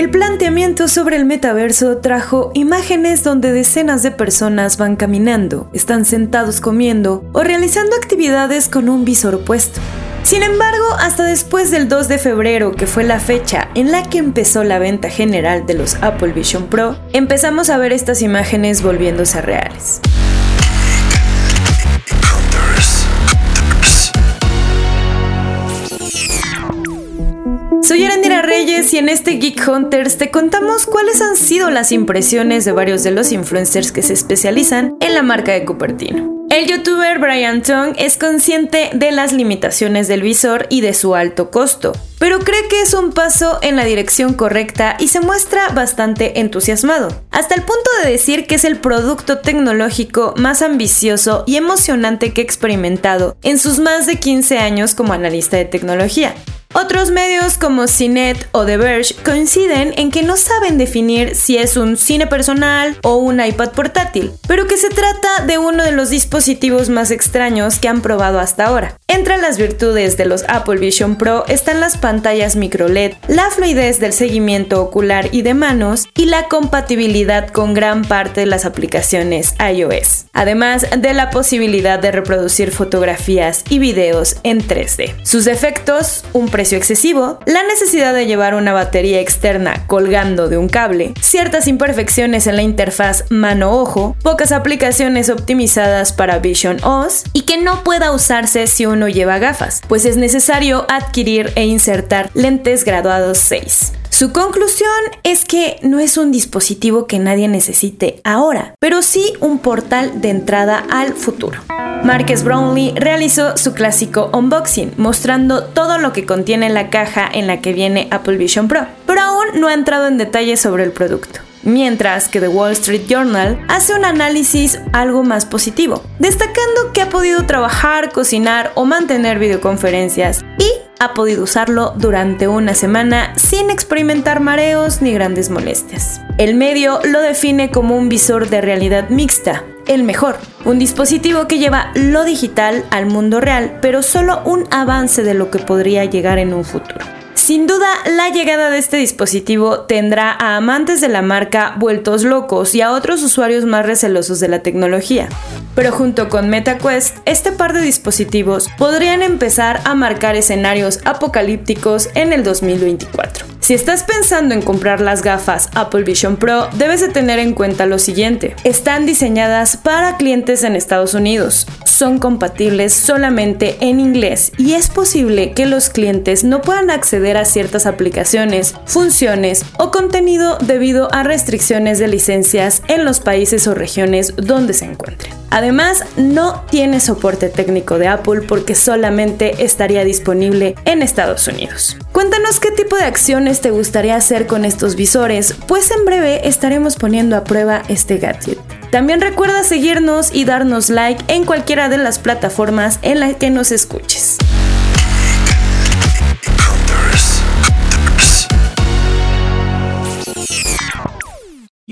El planteamiento sobre el metaverso trajo imágenes donde decenas de personas van caminando, están sentados comiendo o realizando actividades con un visor puesto. Sin embargo, hasta después del 2 de febrero, que fue la fecha en la que empezó la venta general de los Apple Vision Pro, empezamos a ver estas imágenes volviéndose reales. Soy Arandira Reyes y en este Geek Hunters te contamos cuáles han sido las impresiones de varios de los influencers que se especializan en la marca de Cupertino. El youtuber Brian Tong es consciente de las limitaciones del visor y de su alto costo, pero cree que es un paso en la dirección correcta y se muestra bastante entusiasmado, hasta el punto de decir que es el producto tecnológico más ambicioso y emocionante que ha experimentado en sus más de 15 años como analista de tecnología. Otros medios como CNET o The Verge coinciden en que no saben definir si es un cine personal o un iPad portátil, pero que se trata de uno de los dispositivos más extraños que han probado hasta ahora. Entre las virtudes de los Apple Vision Pro están las pantallas micro LED, la fluidez del seguimiento ocular y de manos y la compatibilidad con gran parte de las aplicaciones iOS, además de la posibilidad de reproducir fotografías y videos en 3D. Sus efectos, un precio excesivo, la necesidad de llevar una batería externa colgando de un cable, ciertas imperfecciones en la interfaz mano-ojo, pocas aplicaciones optimizadas para Vision OS y que no pueda usarse si uno lleva gafas, pues es necesario adquirir e insertar lentes graduados 6. Su conclusión es que no es un dispositivo que nadie necesite ahora, pero sí un portal de entrada al futuro. Marques Brownlee realizó su clásico unboxing, mostrando todo lo que contiene la caja en la que viene Apple Vision Pro, pero aún no ha entrado en detalles sobre el producto. Mientras que The Wall Street Journal hace un análisis algo más positivo, destacando que ha podido trabajar, cocinar o mantener videoconferencias y ha podido usarlo durante una semana sin experimentar mareos ni grandes molestias. El medio lo define como un visor de realidad mixta, el mejor. Un dispositivo que lleva lo digital al mundo real, pero solo un avance de lo que podría llegar en un futuro. Sin duda, la llegada de este dispositivo tendrá a amantes de la marca vueltos locos y a otros usuarios más recelosos de la tecnología. Pero junto con MetaQuest, este par de dispositivos podrían empezar a marcar escenarios apocalípticos en el 2024. Si estás pensando en comprar las gafas Apple Vision Pro, debes de tener en cuenta lo siguiente. Están diseñadas para clientes en Estados Unidos, son compatibles solamente en inglés y es posible que los clientes no puedan acceder a ciertas aplicaciones, funciones o contenido debido a restricciones de licencias en los países o regiones donde se encuentren. Además, no tiene soporte técnico de Apple porque solamente estaría disponible en Estados Unidos. Cuéntanos qué tipo de acciones te gustaría hacer con estos visores, pues en breve estaremos poniendo a prueba este gadget. También recuerda seguirnos y darnos like en cualquiera de las plataformas en las que nos escuches.